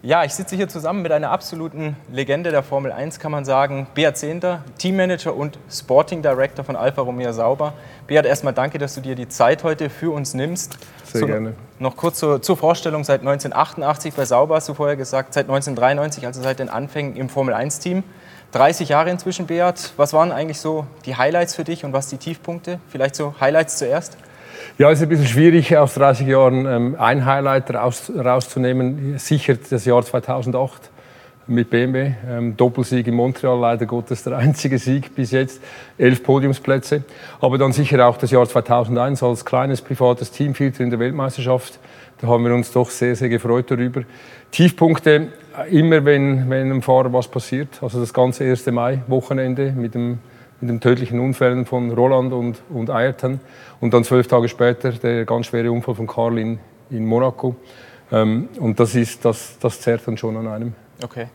Ja, ich sitze hier zusammen mit einer absoluten Legende der Formel 1, kann man sagen. Beat Zehnter, Teammanager und Sporting Director von Alfa Romeo Sauber. Beat, erstmal danke, dass du dir die Zeit heute für uns nimmst. Sehr so, gerne. Noch kurz zur, zur, Vorstellung, seit 1988 bei Sauber hast du vorher gesagt, seit 1993, also seit den Anfängen im Formel 1-Team. 30 Jahre inzwischen, Beat. Was waren eigentlich so die Highlights für dich und was die Tiefpunkte? Vielleicht so Highlights zuerst? Ja, es ist ein bisschen schwierig, aus 30 Jahren ähm, ein Highlight raus, rauszunehmen. Sicher das Jahr 2008 mit BMW. Ähm, Doppelsieg in Montreal, leider Gottes der einzige Sieg bis jetzt. Elf Podiumsplätze. Aber dann sicher auch das Jahr 2001 als kleines privates Team, Vierter in der Weltmeisterschaft. Da haben wir uns doch sehr, sehr gefreut darüber. Tiefpunkte, äh, immer wenn, wenn einem Fahrer was passiert. Also das ganze 1. Mai-Wochenende mit dem mit den tödlichen Unfällen von Roland und, und Ayrton. Und dann zwölf Tage später der ganz schwere Unfall von Karl in, in Monaco. Ähm, und das, ist, das, das zerrt dann schon an einem. Okay.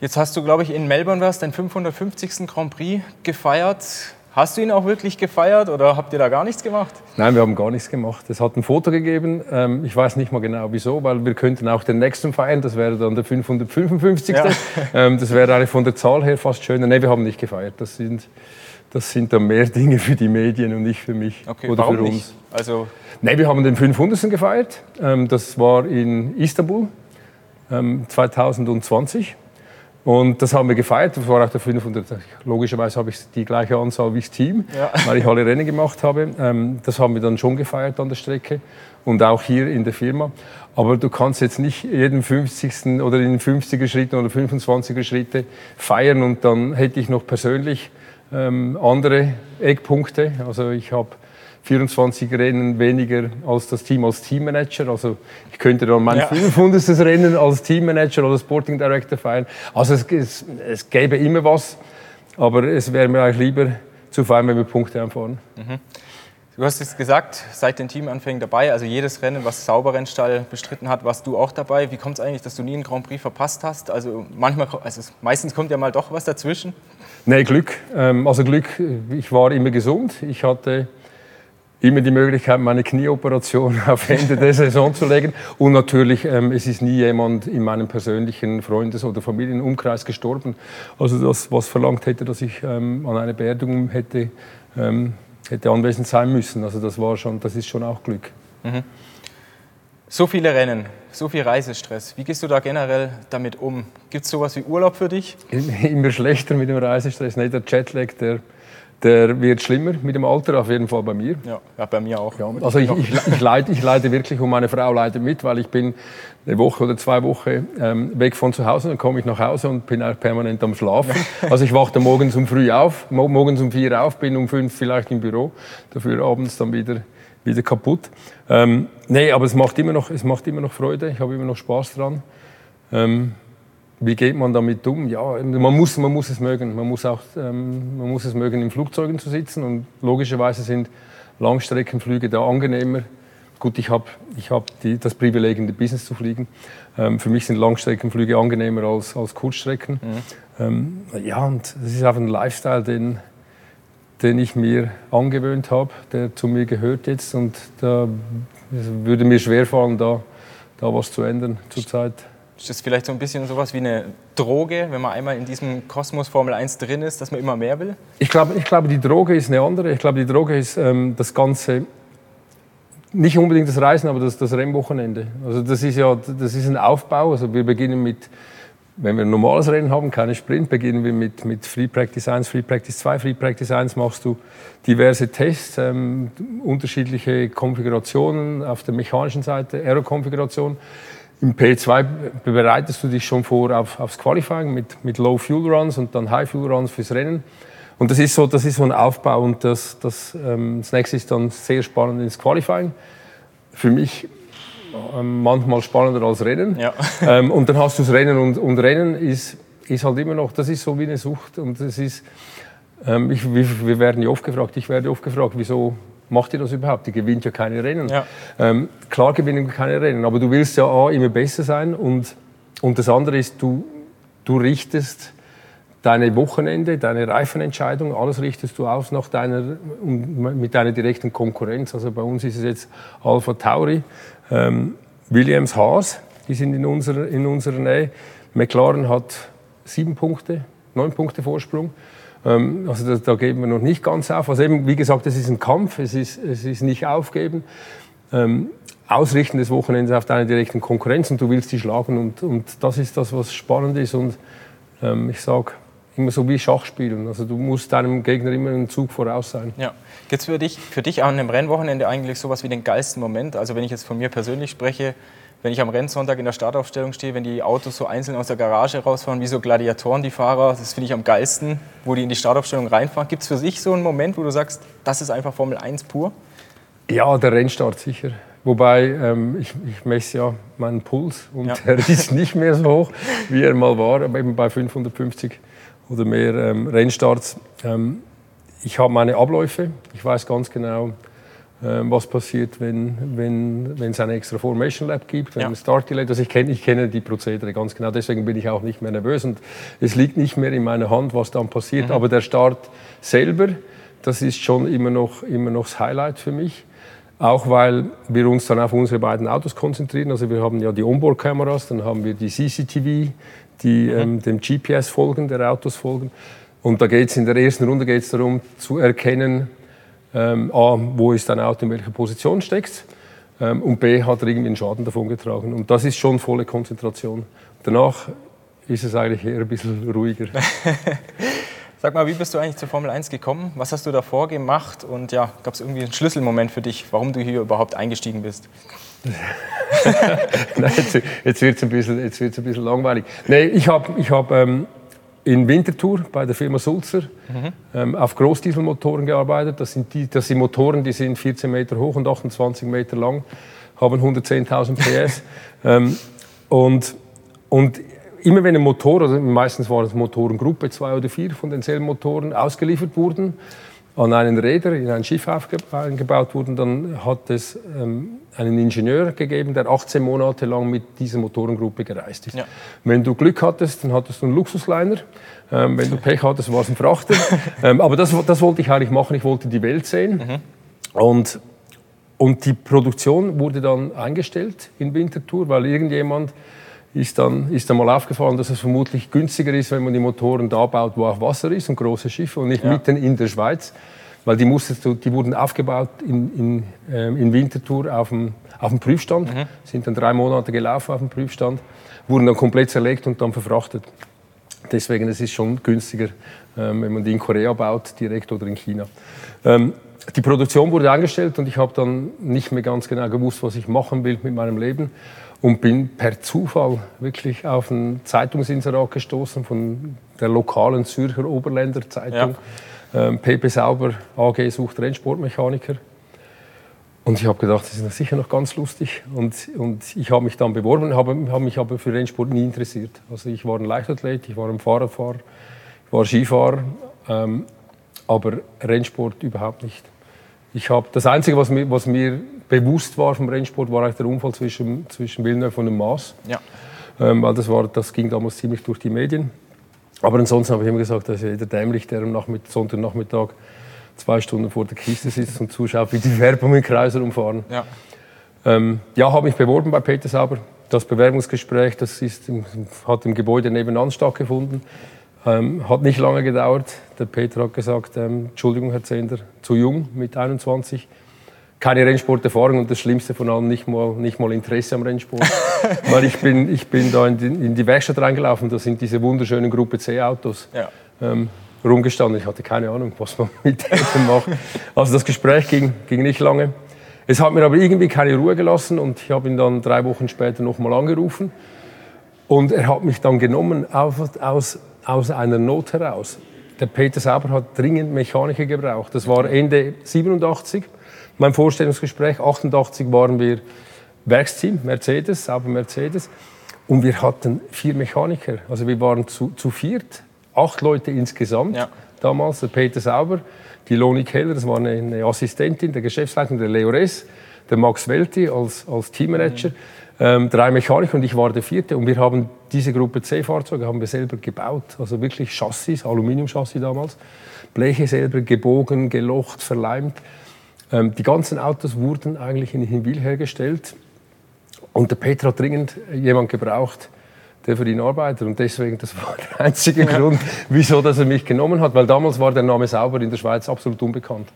Jetzt hast du, glaube ich, in Melbourne warst, deinen 550. Grand Prix gefeiert. Hast du ihn auch wirklich gefeiert oder habt ihr da gar nichts gemacht? Nein, wir haben gar nichts gemacht. Es hat ein Foto gegeben. Ähm, ich weiß nicht mal genau wieso, weil wir könnten auch den nächsten feiern. Das wäre dann der 555. Ja. Ähm, das wäre eigentlich von der Zahl her fast schöner. Nein, wir haben nicht gefeiert. Das sind, das sind dann mehr Dinge für die Medien und nicht für mich okay, oder für uns. Nicht? Also Nein, wir haben den 500. gefeiert. Ähm, das war in Istanbul 2020. Und das haben wir gefeiert. Das war auch der 500. Logischerweise habe ich die gleiche Anzahl wie das Team, ja. weil ich alle Rennen gemacht habe. Ähm, das haben wir dann schon gefeiert an der Strecke und auch hier in der Firma. Aber du kannst jetzt nicht jeden 50. oder in 50er Schritten oder 25er Schritte feiern und dann hätte ich noch persönlich ähm, andere Eckpunkte. Also ich habe 24 Rennen weniger als das Team als Teammanager. Also ich könnte dann mein ja. 500. Rennen als Teammanager oder Sporting Director feiern. Also es, es, es gäbe immer was, aber es wäre mir eigentlich lieber zu feiern, wenn wir Punkte einfahren. Mhm. Du hast es gesagt, seit den Teamanfängen dabei, also jedes Rennen, was Sauberrennstall bestritten hat, warst du auch dabei. Wie kommt es eigentlich, dass du nie einen Grand Prix verpasst hast? Also manchmal, also meistens kommt ja mal doch was dazwischen. Nee, Glück. Ähm, also Glück, ich war immer gesund. Ich hatte immer die Möglichkeit, meine Knieoperation auf Ende der Saison zu legen. Und natürlich, ähm, es ist nie jemand in meinem persönlichen Freundes- oder Familienumkreis gestorben. Also das, was verlangt hätte, dass ich ähm, an einer Beerdigung hätte, ähm, hätte anwesend sein müssen. Also das war schon, das ist schon auch Glück. Mhm. So viele Rennen, so viel Reisestress. Wie gehst du da generell damit um? Gibt es sowas wie Urlaub für dich? Immer schlechter mit dem Reisestress. Nicht der Jetlag, der der wird schlimmer mit dem Alter, auf jeden Fall bei mir. Ja, ja bei mir auch. Ja, also ich, ich, ich, leide, ich leide wirklich und meine Frau leidet mit, weil ich bin eine Woche oder zwei Wochen ähm, weg von zu Hause, dann komme ich nach Hause und bin auch permanent am Schlafen. Also ich wache morgens um früh auf, morgens um vier auf, bin um fünf vielleicht im Büro, dafür abends dann wieder, wieder kaputt. Ähm, nee, aber es macht, immer noch, es macht immer noch Freude, ich habe immer noch Spaß dran. Ähm, wie geht man damit um? Ja, man muss, man muss es mögen. Man muss, auch, ähm, man muss es mögen, in Flugzeugen zu sitzen. Und logischerweise sind Langstreckenflüge da angenehmer. Gut, ich habe ich hab das Privileg, in die Business zu fliegen. Ähm, für mich sind Langstreckenflüge angenehmer als, als Kurzstrecken. Mhm. Ähm, ja, und das ist einfach ein Lifestyle, den, den ich mir angewöhnt habe, der zu mir gehört jetzt. Und da würde mir schwerfallen, da, da was zu ändern zurzeit. Ist das vielleicht so ein bisschen sowas wie eine Droge, wenn man einmal in diesem Kosmos Formel 1 drin ist, dass man immer mehr will? Ich glaube, ich glaube die Droge ist eine andere. Ich glaube, die Droge ist ähm, das Ganze, nicht unbedingt das Reisen, aber das, das Rennwochenende. Also das ist ja das ist ein Aufbau. Also wir beginnen mit, wenn wir ein normales Rennen haben, keine Sprint, beginnen wir mit, mit Free Practice 1, Free Practice 2. Free Practice 1 machst du diverse Tests, ähm, unterschiedliche Konfigurationen auf der mechanischen Seite, Aero-Konfiguration. Im P2 bereitest du dich schon vor auf, aufs Qualifying mit, mit Low Fuel Runs und dann High Fuel Runs fürs Rennen. Und das ist so, das ist so ein Aufbau und das, das, ähm, das nächste ist dann sehr spannend ins Qualifying. Für mich ähm, manchmal spannender als Rennen. Ja. ähm, und dann hast du das Rennen und, und Rennen ist, ist halt immer noch, das ist so wie eine Sucht und das ist, ähm, ich, wir, wir werden ja oft gefragt, ich werde oft gefragt, wieso macht ihr das überhaupt? Die gewinnt ja keine Rennen. Ja. Ähm, klar gewinnen wir keine Rennen, aber du willst ja A, immer besser sein und, und das andere ist, du, du richtest deine Wochenende, deine Reifenentscheidung, alles richtest du aus nach deiner, mit deiner direkten Konkurrenz. Also bei uns ist es jetzt Alpha Tauri, ähm, Williams Haas. die sind in unserer, in unserer Nähe. McLaren hat sieben Punkte, neun Punkte Vorsprung. Ähm, also da, da, geben wir noch nicht ganz auf. Also eben, wie gesagt, es ist ein Kampf, es ist, es ist nicht aufgeben. Ähm, Ausrichten des Wochenendes auf deine direkten Konkurrenz und du willst die schlagen und, und das ist das, was spannend ist und ähm, ich sage immer so wie Schachspielen. Also du musst deinem Gegner immer einen Zug voraus sein. Ja. Gibt es für dich, für dich an einem Rennwochenende eigentlich sowas wie den geilsten Moment? Also wenn ich jetzt von mir persönlich spreche, wenn ich am Rennsonntag in der Startaufstellung stehe, wenn die Autos so einzeln aus der Garage rausfahren, wie so Gladiatoren, die Fahrer, das finde ich am geilsten, wo die in die Startaufstellung reinfahren. Gibt es für sich so einen Moment, wo du sagst, das ist einfach Formel 1 pur? Ja, der Rennstart sicher. Wobei ähm, ich, ich messe ja meinen Puls und ja. er ist nicht mehr so hoch, wie er mal war, aber eben bei 550 oder mehr ähm, Rennstarts. Ähm, ich habe meine Abläufe, ich weiß ganz genau, was passiert, wenn, wenn, wenn es ein extra Formation Lab gibt, wenn ja. ein Start Delay. Also ich kenne, ich kenne die Prozedere ganz genau, deswegen bin ich auch nicht mehr nervös und es liegt nicht mehr in meiner Hand, was dann passiert. Mhm. Aber der Start selber, das ist schon immer noch, immer noch das Highlight für mich. Auch weil wir uns dann auf unsere beiden Autos konzentrieren. Also wir haben ja die Onboard-Kameras, dann haben wir die CCTV, die mhm. ähm, dem GPS folgen, der Autos folgen. Und da geht es in der ersten Runde geht's darum zu erkennen, ähm, A, wo ist dein Auto, in welcher Position steckt ähm, und B, hat er irgendwie einen Schaden davon getragen. Und das ist schon volle Konzentration. Danach ist es eigentlich eher ein bisschen ruhiger. Sag mal, wie bist du eigentlich zur Formel 1 gekommen? Was hast du davor gemacht? Und ja, gab es irgendwie einen Schlüsselmoment für dich, warum du hier überhaupt eingestiegen bist? Nein, jetzt, jetzt wird es ein, bisschen, ein bisschen langweilig. Nee, ich habe ich hab, ähm, in Winterthur bei der Firma Sulzer mhm. ähm, auf Großdieselmotoren gearbeitet. Das sind, die, das sind Motoren, die sind 14 Meter hoch und 28 Meter lang, haben 110.000 PS. ähm, und, und immer wenn ein Motor, also meistens war es Motorengruppe, zwei oder vier von denselben Motoren ausgeliefert wurden, an einen Räder in ein Schiff eingebaut wurden, dann hat es ähm, einen Ingenieur gegeben, der 18 Monate lang mit dieser Motorengruppe gereist ist. Ja. Wenn du Glück hattest, dann hattest du einen Luxusliner. Ähm, wenn du Pech hattest, war es ein Frachter. ähm, aber das, das wollte ich eigentlich machen. Ich wollte die Welt sehen. Mhm. Und, und die Produktion wurde dann eingestellt in Winterthur, weil irgendjemand ist dann, ist dann mal aufgefallen, dass es vermutlich günstiger ist, wenn man die Motoren da baut, wo auch Wasser ist und große Schiffe und nicht ja. mitten in der Schweiz. Weil die, musstest du, die wurden aufgebaut in, in, ähm, in Winterthur auf dem, auf dem Prüfstand, mhm. sind dann drei Monate gelaufen auf dem Prüfstand, wurden dann komplett zerlegt und dann verfrachtet. Deswegen es ist es schon günstiger, ähm, wenn man die in Korea baut, direkt oder in China. Ähm, die Produktion wurde eingestellt und ich habe dann nicht mehr ganz genau gewusst, was ich machen will mit meinem Leben und bin per Zufall wirklich auf ein Zeitungsinserat gestoßen von der lokalen Zürcher Oberländer Zeitung. Ja. Ähm, PP Sauber AG sucht Rennsportmechaniker. Und ich habe gedacht, das ist sicher noch ganz lustig. Und, und ich habe mich dann beworben, habe, habe mich aber für Rennsport nie interessiert. Also ich war ein Leichtathlet, ich war ein Fahrradfahrer, ich war Skifahrer, ähm, aber Rennsport überhaupt nicht. Ich habe das Einzige, was mir, was mir bewusst war vom Rennsport, war eigentlich der Unfall zwischen, zwischen Villeneuve und dem Maas. Ja. Ähm, weil das, war, das ging damals ziemlich durch die Medien. Aber ansonsten habe ich immer gesagt, dass jeder dämlich, der am Nachmittag, Sonntagnachmittag zwei Stunden vor der Kiste sitzt und zuschaut, wie die Werbung im Kreis umfahren. Ja, ähm, ja habe mich beworben bei Peter Sauber. Das Bewerbungsgespräch das ist, hat im Gebäude nebenan stattgefunden. Ähm, hat nicht lange gedauert. Der Peter hat gesagt, ähm, Entschuldigung, Herr Zender, zu jung mit 21. Keine Rennsporterfahrung und das Schlimmste von allem nicht mal, nicht mal Interesse am Rennsport. Weil ich bin, ich bin da in die, in die Werkstatt reingelaufen, da sind diese wunderschönen Gruppe C-Autos ja. ähm, rumgestanden. Ich hatte keine Ahnung, was man mit denen macht. Also das Gespräch ging, ging nicht lange. Es hat mir aber irgendwie keine Ruhe gelassen und ich habe ihn dann drei Wochen später nochmal angerufen. Und er hat mich dann genommen aus, aus aus einer Not heraus. Der Peter Sauber hat dringend Mechaniker gebraucht. Das war Ende 87, mein Vorstellungsgespräch. 88 waren wir Werksteam, Mercedes, Sauber Mercedes. Und wir hatten vier Mechaniker. Also wir waren zu, zu viert, acht Leute insgesamt ja. damals. Der Peter Sauber, die Loni Keller, das war eine, eine Assistentin, der Geschäftsleitung, der Leo Ress, der Max Welti als, als Teammanager. Mhm ähm, drei Mechaniker und ich war der vierte. Und wir haben diese Gruppe C-Fahrzeuge haben wir selber gebaut. Also wirklich Chassis, Aluminiumchassis damals. Bleche selber gebogen, gelocht, verleimt. Ähm, die ganzen Autos wurden eigentlich in Hinwil hergestellt. Und der Peter hat dringend jemand gebraucht, der für ihn arbeitet. Und deswegen, das war der einzige ja. Grund, wieso dass er mich genommen hat. Weil damals war der Name Sauber in der Schweiz absolut unbekannt.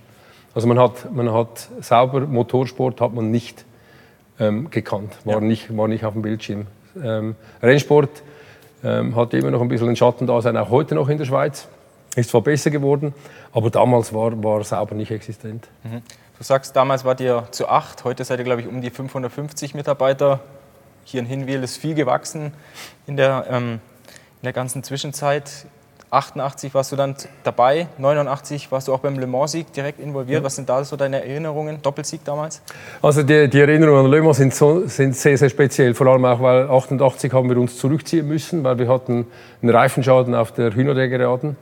Also man hat, man hat Sauber Motorsport hat man nicht ähm, gekannt, war, ja. nicht, war nicht auf dem Bildschirm. Ähm, Rennsport ähm, hat immer noch ein bisschen ein Schattendasein, auch heute noch in der Schweiz. Ist zwar besser geworden, aber damals war, war Sauber nicht existent. Mhm. Du sagst, damals wart ihr zu acht, heute seid ihr, glaube ich, um die 550 Mitarbeiter. Hier in Hinwil ist viel gewachsen in der, ähm, in der ganzen Zwischenzeit. 88 warst du dann dabei, 89 warst du auch beim Le Mans-Sieg direkt involviert. Ja. Was sind da so deine Erinnerungen? Doppelsieg damals? Also die, die Erinnerungen an Le Mans sind, so, sind sehr, sehr speziell. Vor allem auch, weil 88 haben wir uns zurückziehen müssen, weil wir hatten einen Reifenschaden auf der Hühnergeraden.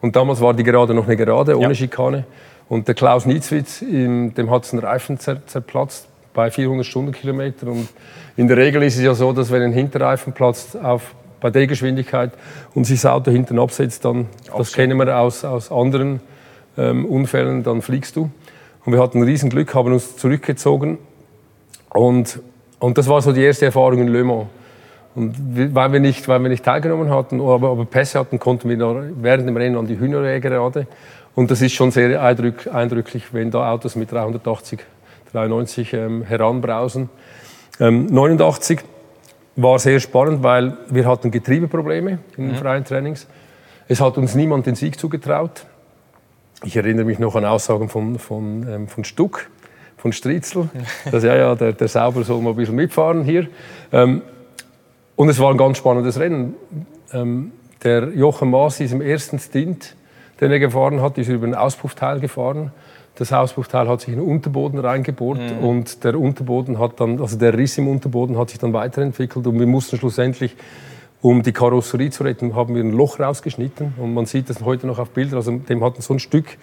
Und damals war die Gerade noch eine Gerade, ohne ja. Schikane. Und der Klaus Nietzwitz, dem hat es einen Reifen zerplatzt bei 400 Stundenkilometern. Und in der Regel ist es ja so, dass wenn ein Hinterreifen platzt auf, bei der Geschwindigkeit und sich das Auto hinten absetzt, dann, das kennen wir aus, aus anderen ähm, Unfällen, dann fliegst du. Und wir hatten ein Riesenglück, haben uns zurückgezogen. Und, und das war so die erste Erfahrung in Le Mans. Und weil wir nicht, weil wir nicht teilgenommen hatten, aber, aber Pässe hatten, konnten wir während dem Rennen an die Hühnerjägerade. Und das ist schon sehr eindrücklich, wenn da Autos mit 380 93 ähm, heranbrausen. Ähm, 89 war sehr spannend, weil wir hatten Getriebeprobleme in den mhm. freien Trainings. Es hat uns niemand den Sieg zugetraut. Ich erinnere mich noch an Aussagen von, von, ähm, von Stuck, von Stritzel, dass ja, ja, der, der Sauber soll mal ein bisschen mitfahren hier. Ähm, und es war ein ganz spannendes Rennen. Ähm, der Jochen Maas ist im ersten Stint, den er gefahren hat, ist über ein Auspuffteil gefahren das Auspuffteil hat sich in den Unterboden reingebohrt mhm. und der Unterboden hat dann, also der Riss im Unterboden hat sich dann weiterentwickelt und wir mussten schlussendlich, um die Karosserie zu retten, haben wir ein Loch rausgeschnitten und man sieht das heute noch auf Bildern, also dem hat so ein Stück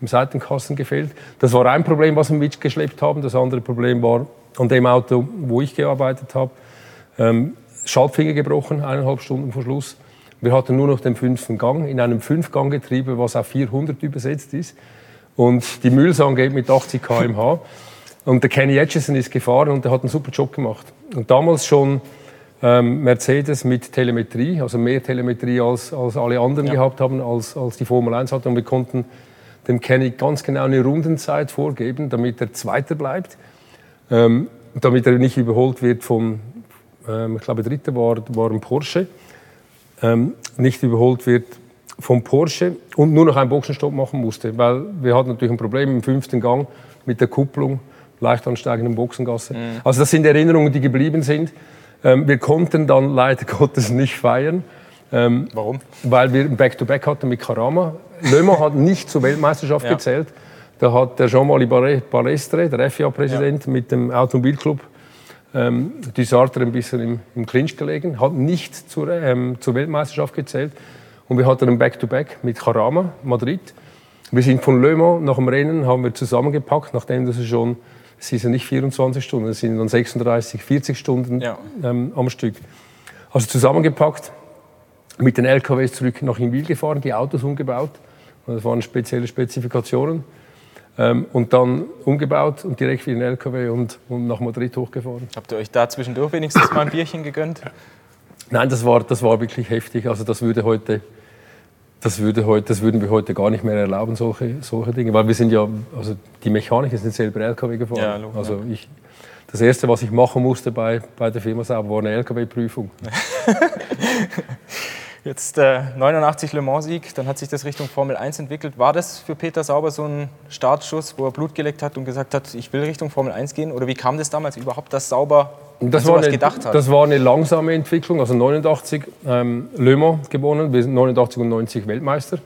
im Seitenkasten gefehlt. Das war ein Problem, was wir mitgeschleppt haben. Das andere Problem war an dem Auto, wo ich gearbeitet habe, ähm, Schaltfinger gebrochen, eineinhalb Stunden vor Schluss. Wir hatten nur noch den fünften Gang in einem Fünfganggetriebe, was auf 400 übersetzt ist. Und die Müllsang geht mit 80 km/h. Und der Kenny Atchison ist gefahren und der hat einen super Job gemacht. Und damals schon ähm, Mercedes mit Telemetrie, also mehr Telemetrie als, als alle anderen ja. gehabt haben, als, als die Formel 1 hatte. Und wir konnten dem Kenny ganz genau eine Rundenzeit vorgeben, damit er Zweiter bleibt. Ähm, damit er nicht überholt wird von, ähm, ich glaube, Dritter war, war ein Porsche, ähm, nicht überholt wird vom Porsche und nur noch einen Boxenstopp machen musste, weil wir hatten natürlich ein Problem im fünften Gang mit der Kupplung, leicht ansteigenden Boxengasse. Mhm. Also das sind Erinnerungen, die geblieben sind. Ähm, wir konnten dann leider Gottes nicht feiern. Ähm, Warum? Weil wir ein Back-to-Back -Back hatten mit Karama. Le Mans hat nicht zur Weltmeisterschaft ja. gezählt. Da hat der Jean-Marie Balestre, der FIA-Präsident, ja. mit dem Automobilclub ähm, Dusartre ein bisschen im, im Clinch gelegen, hat nicht zur, ähm, zur Weltmeisterschaft gezählt. Und wir hatten ein Back-to-Back -Back mit Carama, Madrid. Wir sind von Le Mans nach dem Rennen, haben wir zusammengepackt, nachdem das schon, es sind ja nicht 24 Stunden, es sind dann 36, 40 Stunden ja. ähm, am Stück. Also zusammengepackt, mit den LKWs zurück nach Inwil gefahren, die Autos umgebaut. Das waren spezielle Spezifikationen. Ähm, und dann umgebaut und direkt wie ein LKW und, und nach Madrid hochgefahren. Habt ihr euch da zwischendurch wenigstens mal ein Bierchen gegönnt? Nein, das war, das war wirklich heftig. Also das würde heute, das, würde heute, das würden wir heute gar nicht mehr erlauben, solche, solche Dinge. Weil wir sind ja, also die Mechaniker sind selber LKW gefahren. Ja, logisch, also ich, das Erste, was ich machen musste bei, bei der Firma Sauber, war eine LKW-Prüfung. Jetzt äh, 89 Le Mans-Sieg, dann hat sich das Richtung Formel 1 entwickelt. War das für Peter Sauber so ein Startschuss, wo er Blut geleckt hat und gesagt hat, ich will Richtung Formel 1 gehen? Oder wie kam das damals überhaupt, dass Sauber das war, eine, gedacht hat? das war eine langsame Entwicklung. Also 89 ähm, Le Mans gewonnen, wir sind 89 und 90 Weltmeister.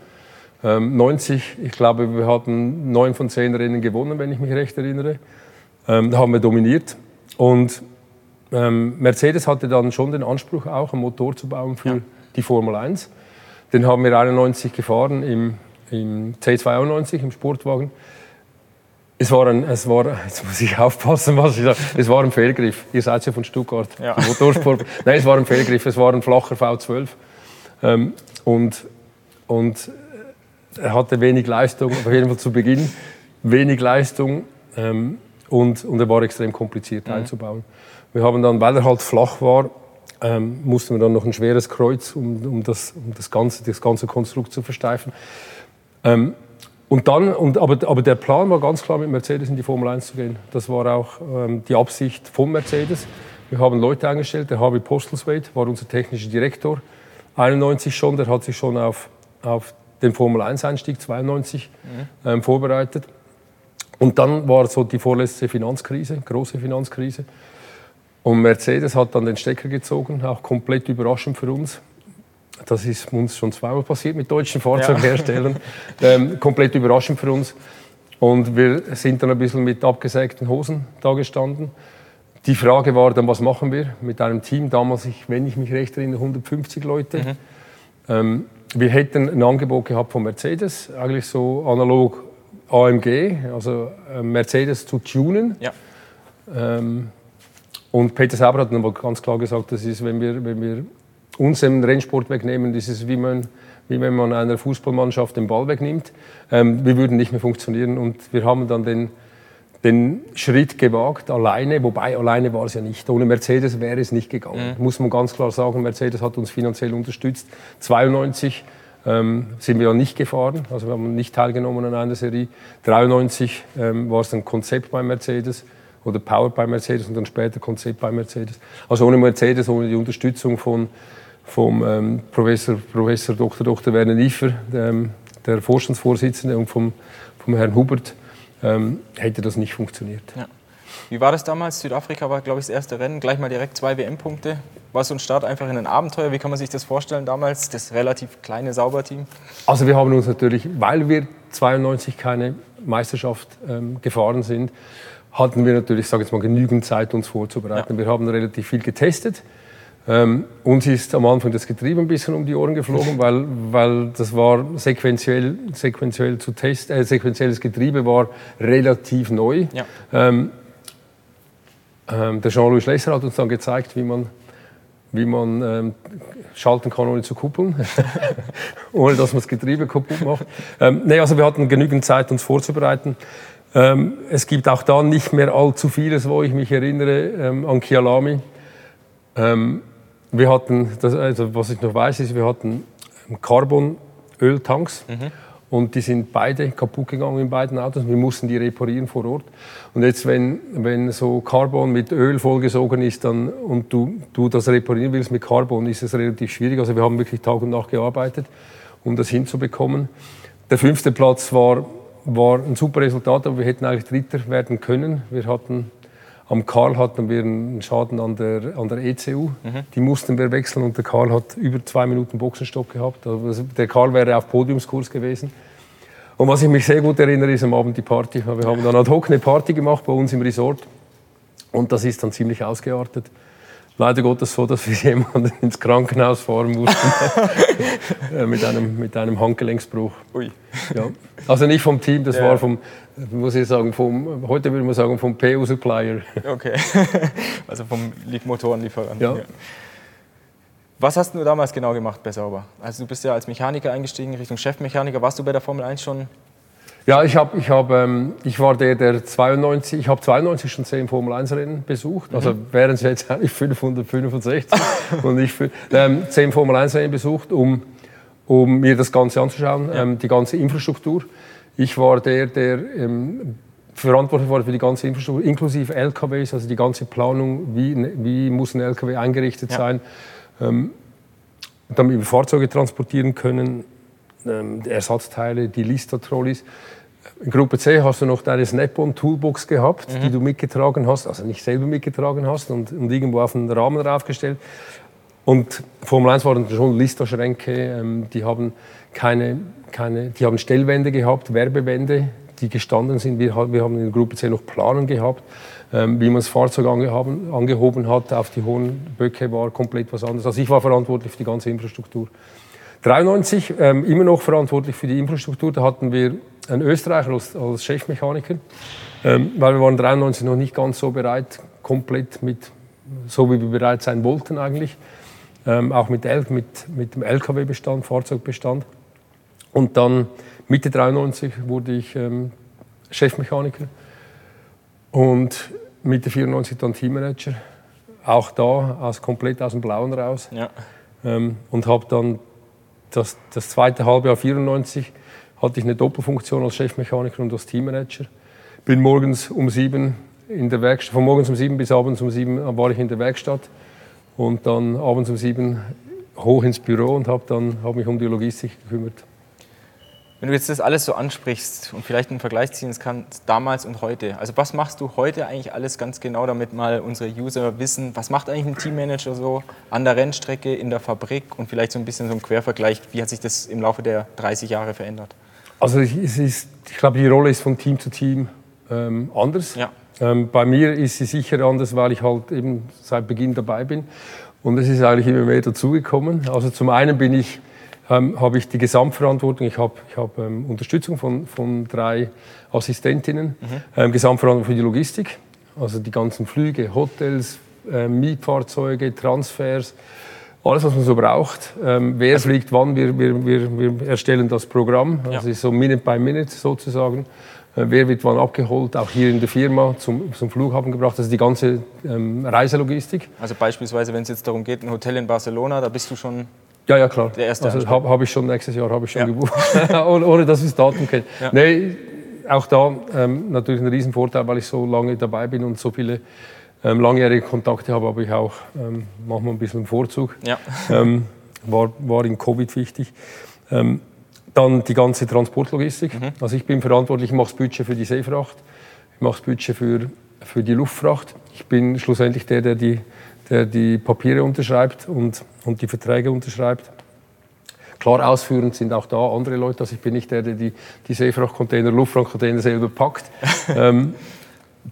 Ähm, 90, ich glaube, wir hatten neun von zehn Rennen gewonnen, wenn ich mich recht erinnere. Ähm, da haben wir dominiert. Und ähm, Mercedes hatte dann schon den Anspruch, auch einen Motor zu bauen für... Ja die Formel 1. Den haben wir 91 gefahren im, im C92 im Sportwagen. Es war, ein, es war, jetzt muss ich aufpassen, was ich sage. Es war ein Fehlgriff. Ihr seid ja von Stuttgart, ja. Motorsport. Nein, es war ein Fehlgriff. Es war ein flacher V12. Ähm, und, und er hatte wenig Leistung, auf jeden Fall zu Beginn wenig Leistung. Ähm, und, und er war extrem kompliziert mhm. einzubauen. Wir haben dann, weil er halt flach war, ähm, mussten wir dann noch ein schweres Kreuz, um, um, das, um das, ganze, das ganze Konstrukt zu versteifen. Ähm, und dann, und, aber, aber der Plan war ganz klar, mit Mercedes in die Formel 1 zu gehen. Das war auch ähm, die Absicht von Mercedes. Wir haben Leute eingestellt. Der Harvey Postleswade war unser technischer Direktor. 91 schon, der hat sich schon auf, auf den Formel 1-Einstieg 92 mhm. ähm, vorbereitet. Und dann war so die vorletzte Finanzkrise, große Finanzkrise. Und Mercedes hat dann den Stecker gezogen, auch komplett überraschend für uns. Das ist uns schon zweimal passiert mit deutschen Fahrzeugherstellern. Ja. Ähm, komplett überraschend für uns. Und wir sind dann ein bisschen mit abgesägten Hosen da gestanden. Die Frage war dann, was machen wir mit einem Team? Damals, ich, wenn ich mich recht erinnere, 150 Leute. Mhm. Ähm, wir hätten ein Angebot gehabt von Mercedes, eigentlich so analog AMG, also äh, Mercedes zu tunen. Ja. Ähm, und Peter Sauber hat dann aber ganz klar gesagt, das ist, wenn wir, wenn wir uns im Rennsport wegnehmen, das ist wie, man, wie wenn man einer Fußballmannschaft den Ball wegnimmt. Ähm, wir würden nicht mehr funktionieren und wir haben dann den, den Schritt gewagt, alleine, wobei alleine war es ja nicht. Ohne Mercedes wäre es nicht gegangen, mhm. muss man ganz klar sagen. Mercedes hat uns finanziell unterstützt. 92 ähm, sind wir ja nicht gefahren, also wir haben nicht teilgenommen an einer Serie. 93 ähm, war es ein Konzept bei Mercedes oder Power bei Mercedes und dann später Konzept bei Mercedes. Also ohne Mercedes, ohne die Unterstützung von vom ähm, Professor, Professor Dr. Dr. Werner Niefer, ähm, der Vorstandsvorsitzende, und vom, vom Herrn Hubert, ähm, hätte das nicht funktioniert. Ja. Wie war das damals? Südafrika war, glaube ich, das erste Rennen, gleich mal direkt zwei WM-Punkte. War so ein Start einfach in ein Abenteuer? Wie kann man sich das vorstellen damals, das relativ kleine Sauberteam? Also wir haben uns natürlich, weil wir 92 keine Meisterschaft ähm, gefahren sind, hatten wir natürlich, sage jetzt mal, genügend Zeit, uns vorzubereiten. Ja. Wir haben relativ viel getestet. Ähm, uns ist am Anfang das Getriebe ein bisschen um die Ohren geflogen, weil, weil das war sequenziell, sequenziell zu testen, äh, sequenzielles Getriebe war relativ neu. Ja. Ähm, ähm, der Jean-Louis Schlesser hat uns dann gezeigt, wie man, wie man ähm, schalten kann, ohne zu kuppeln, ohne dass man das Getriebe kaputt macht. Ähm, nee, also wir hatten genügend Zeit, uns vorzubereiten. Ähm, es gibt auch da nicht mehr allzu vieles, wo ich mich erinnere ähm, an Kialami. Ähm, wir hatten, das, also was ich noch weiß, ist, wir hatten Carbon-Öltanks. Mhm. Und die sind beide kaputt gegangen in beiden Autos. Wir mussten die reparieren vor Ort. Und jetzt, wenn, wenn so Carbon mit Öl vollgesogen ist dann, und du, du das reparieren willst mit Carbon, ist es relativ schwierig. Also wir haben wirklich Tag und Nacht gearbeitet, um das hinzubekommen. Der fünfte Platz war war ein super Resultat, aber wir hätten eigentlich Dritter werden können. Wir hatten am Karl hatten wir einen Schaden an der, an der ECU. Mhm. Die mussten wir wechseln und der Karl hat über zwei Minuten Boxenstopp gehabt. Also der Karl wäre auf Podiumskurs gewesen. Und was ich mich sehr gut erinnere, ist am Abend die Party. Wir haben dann ad hoc eine Party gemacht bei uns im Resort. Und das ist dann ziemlich ausgeartet leider Gottes so, dass wir jemanden ins Krankenhaus fahren mussten äh, mit, einem, mit einem Handgelenksbruch. Ui. Ja. Also nicht vom Team, das ja. war vom, muss ich sagen, vom, heute würde man sagen, vom PU-Supplier. Okay, also vom Motorenlieferanten. Ja. Was hast du damals genau gemacht bei Sauber? Also du bist ja als Mechaniker eingestiegen, Richtung Chefmechaniker. Warst du bei der Formel 1 schon ja, ich, hab, ich, hab, ähm, ich war der, der 92, ich habe 92 schon 10 Formel 1 Rennen besucht, also mhm. wären es jetzt eigentlich 565 und ich ähm, 10 Formel 1 Rennen besucht, um, um mir das Ganze anzuschauen, ja. ähm, die ganze Infrastruktur. Ich war der, der ähm, verantwortlich war für die ganze Infrastruktur, inklusive LKWs, also die ganze Planung, wie, wie muss ein LKW eingerichtet ja. sein, ähm, damit wir Fahrzeuge transportieren können, ähm, Ersatzteile, die Lista-Trolleys. In Gruppe C hast du noch deine Snap-on-Toolbox gehabt, mhm. die du mitgetragen hast, also nicht selber mitgetragen hast und, und irgendwo auf einen Rahmen draufgestellt. Und Formel 1 waren schon Lista-Schränke, ähm, die haben keine, keine, die haben Stellwände gehabt, Werbewände, die gestanden sind. Wir, wir haben in Gruppe C noch Planen gehabt, ähm, wie man das Fahrzeug angehoben, angehoben hat auf die hohen Böcke, war komplett was anderes. Also ich war verantwortlich für die ganze Infrastruktur. 93 ähm, immer noch verantwortlich für die Infrastruktur. Da hatten wir einen Österreicher als, als Chefmechaniker, ähm, weil wir waren 93 noch nicht ganz so bereit, komplett mit, so wie wir bereit sein wollten eigentlich, ähm, auch mit, L, mit, mit dem LKW-Bestand, Fahrzeugbestand. Und dann Mitte 93 wurde ich ähm, Chefmechaniker und Mitte 94 dann Teammanager auch da aus, komplett aus dem Blauen raus. Ja. Ähm, und habe dann das, das zweite Halbjahr 94 hatte ich eine Doppelfunktion als Chefmechaniker und als Teammanager. Bin morgens um sieben in der Werkstatt, von morgens um sieben bis abends um sieben war ich in der Werkstatt und dann abends um sieben hoch ins Büro und habe dann hab mich um die Logistik gekümmert. Wenn du jetzt das alles so ansprichst und vielleicht einen Vergleich ziehen kannst, damals und heute, also was machst du heute eigentlich alles ganz genau, damit mal unsere User wissen, was macht eigentlich ein Teammanager so an der Rennstrecke, in der Fabrik und vielleicht so ein bisschen so ein Quervergleich, wie hat sich das im Laufe der 30 Jahre verändert? Also ich, ist, ich glaube, die Rolle ist von Team zu Team ähm, anders. Ja. Ähm, bei mir ist sie sicher anders, weil ich halt eben seit Beginn dabei bin und es ist eigentlich immer mehr dazugekommen. Also zum einen bin ich ähm, habe ich die Gesamtverantwortung. Ich habe ich hab, ähm, Unterstützung von, von drei Assistentinnen, mhm. ähm, Gesamtverantwortung für die Logistik, also die ganzen Flüge, Hotels, äh, Mietfahrzeuge, Transfers, alles, was man so braucht. Ähm, wer also, fliegt wann, wir, wir, wir, wir, erstellen das Programm, also ja. ist so Minute by Minute sozusagen. Äh, wer wird wann abgeholt, auch hier in der Firma zum, zum Flughafen gebracht, also die ganze ähm, Reiselogistik. Also beispielsweise, wenn es jetzt darum geht, ein Hotel in Barcelona, da bist du schon ja, ja, klar. Der erste also habe hab ich schon nächstes Jahr habe ich schon ja. gebucht, ohne, ohne, dass ich das Datum kenne. Ja. Nee, auch da ähm, natürlich ein Riesenvorteil, weil ich so lange dabei bin und so viele ähm, langjährige Kontakte habe, habe ich auch ähm, manchmal ein bisschen einen Vorzug. Ja. Ähm, war, war in Covid wichtig. Ähm, dann die ganze Transportlogistik. Mhm. Also ich bin verantwortlich, ich mache das Budget für die Seefracht, ich mache das Budget für, für die Luftfracht. Ich bin schlussendlich der, der die der die Papiere unterschreibt und, und die Verträge unterschreibt. Klar ausführend sind auch da andere Leute. Also ich bin nicht der, der die, die Seefrachtcontainer, Luftfrachtcontainer selber packt. ähm,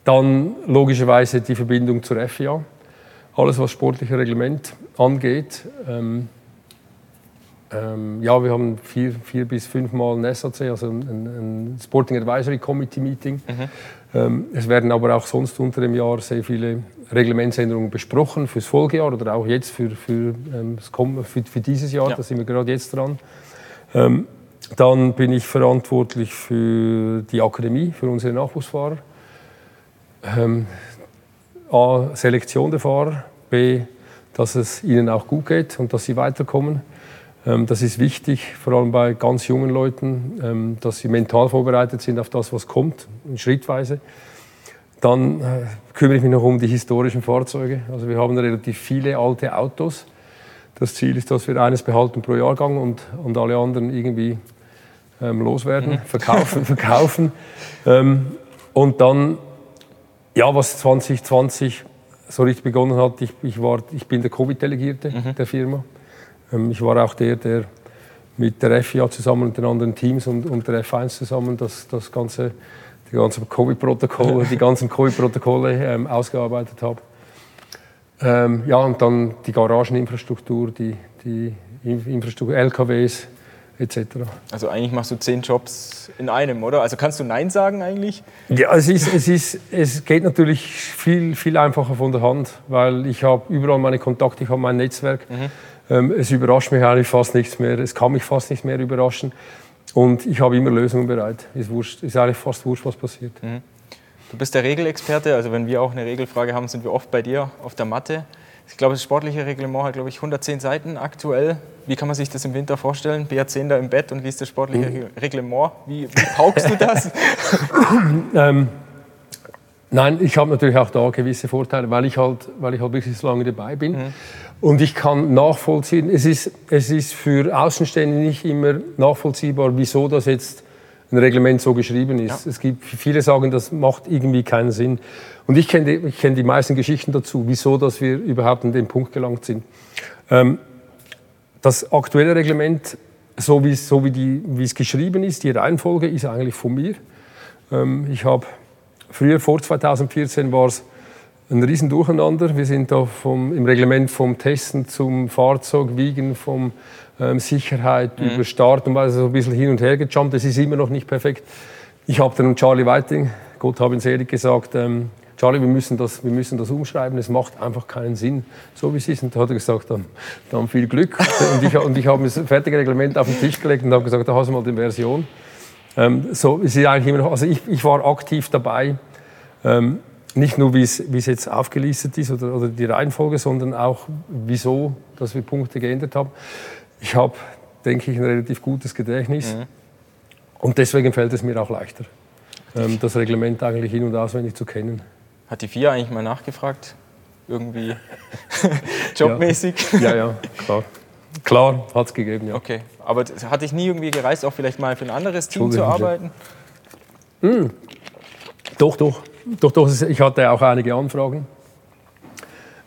dann logischerweise die Verbindung zur FIA. Alles, was sportliche Reglement angeht. Ähm, ähm, ja, wir haben vier, vier bis fünf Mal ein SAC, also ein, ein Sporting Advisory Committee Meeting. Mhm. Ähm, es werden aber auch sonst unter dem Jahr sehr viele Reglementsänderungen besprochen fürs Folgejahr oder auch jetzt für, für, ähm, für, für dieses Jahr. Ja. Da sind wir gerade jetzt dran. Ähm, dann bin ich verantwortlich für die Akademie, für unsere Nachwuchsfahrer. Ähm, A, Selektion der Fahrer. B, dass es ihnen auch gut geht und dass sie weiterkommen. Ähm, das ist wichtig, vor allem bei ganz jungen Leuten, ähm, dass sie mental vorbereitet sind auf das, was kommt, schrittweise. Dann äh, kümmere ich mich noch um die historischen Fahrzeuge. Also wir haben relativ viele alte Autos. Das Ziel ist, dass wir eines behalten pro Jahrgang und, und alle anderen irgendwie ähm, loswerden, mhm. verkaufen. verkaufen. Ähm, und dann, ja, was 2020 so richtig begonnen hat, ich, ich, war, ich bin der Covid-Delegierte mhm. der Firma. Ähm, ich war auch der, der mit der FIA zusammen und den anderen Teams und, und der F1 zusammen das, das ganze, die ganzen Covid-Protokolle, die ganzen Covid-Protokolle ähm, ausgearbeitet habe. Ähm, ja, und dann die Garageninfrastruktur, die, die Infrastruktur, LKWs etc. Also eigentlich machst du zehn Jobs in einem, oder? Also kannst du Nein sagen eigentlich? Ja, es, ist, es, ist, es geht natürlich viel, viel einfacher von der Hand, weil ich habe überall meine Kontakte, ich habe mein Netzwerk. Mhm. Ähm, es überrascht mich eigentlich fast nichts mehr. Es kann mich fast nicht mehr überraschen. Und ich habe immer Lösungen bereit. Ist, wurscht, ist eigentlich fast wurscht, was passiert. Mhm. Du bist der Regelexperte. Also wenn wir auch eine Regelfrage haben, sind wir oft bei dir auf der Matte. Ich glaube, das sportliche Reglement hat, glaube ich, 110 Seiten aktuell. Wie kann man sich das im Winter vorstellen? BR10 da im Bett und liest das sportliche mhm. Reglement. Wie, wie paukst du das? ähm, nein, ich habe natürlich auch da gewisse Vorteile, weil ich halt, weil ich halt wirklich so lange dabei bin. Mhm. Und ich kann nachvollziehen, es ist, es ist für Außenstehende nicht immer nachvollziehbar, wieso das jetzt ein Reglement so geschrieben ist. Ja. Es gibt viele sagen, das macht irgendwie keinen Sinn. Und ich kenne die, ich kenn die meisten Geschichten dazu, wieso dass wir überhaupt an den Punkt gelangt sind. Ähm, das aktuelle Reglement, so wie, so es geschrieben ist, die Reihenfolge ist eigentlich von mir. Ähm, ich habe früher, vor 2014, war es ein Riesendurcheinander. Wir sind da vom, im Reglement vom Testen zum Fahrzeug, Wiegen, vom ähm, Sicherheit mhm. über Start und also so ein bisschen hin und her gejumpt. Das ist immer noch nicht perfekt. Ich habe dann Charlie Whiting, Gott habe ihn selig, gesagt, ähm, Charlie, wir müssen, das, wir müssen das umschreiben, es macht einfach keinen Sinn, so wie es ist. Und da hat er gesagt, dann, dann viel Glück. und ich, und ich habe das fertige Reglement auf den Tisch gelegt und habe gesagt, da hast du mal die Version. Ähm, so, es ist eigentlich immer noch, also ich, ich war aktiv dabei, ähm, nicht nur, wie es jetzt aufgelistet ist oder, oder die Reihenfolge, sondern auch, wieso, dass wir Punkte geändert haben. Ich habe, denke ich, ein relativ gutes Gedächtnis. Mhm. Und deswegen fällt es mir auch leichter, ähm, das Reglement eigentlich in- und auswendig zu kennen. Hat die FIA eigentlich mal nachgefragt? Irgendwie jobmäßig? Ja, ja, ja klar. Klar, hat es gegeben, ja. Okay, aber hat dich nie irgendwie gereist, auch vielleicht mal für ein anderes Team zu arbeiten? Mhm. Doch, doch. Doch, doch. Ich hatte auch einige Anfragen.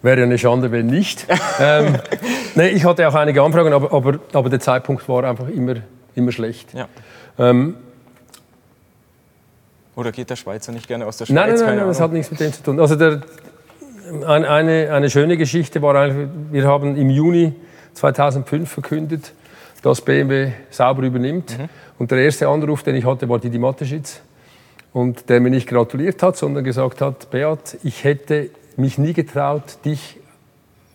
Wäre ja eine Schande, wenn nicht. ähm, nee, ich hatte auch einige Anfragen, aber, aber, aber der Zeitpunkt war einfach immer, immer schlecht. Ja. Ähm, Oder geht der Schweizer nicht gerne aus der Schweiz? Nein, nein, nein, nein das hat nichts mit dem zu tun. Also der, eine, eine schöne Geschichte war eigentlich, wir haben im Juni 2005 verkündet, dass BMW sauber übernimmt. Mhm. Und der erste Anruf, den ich hatte, war Didi Mateschitz. Und der mir nicht gratuliert hat, sondern gesagt hat, Beat, ich hätte mich nie getraut, dich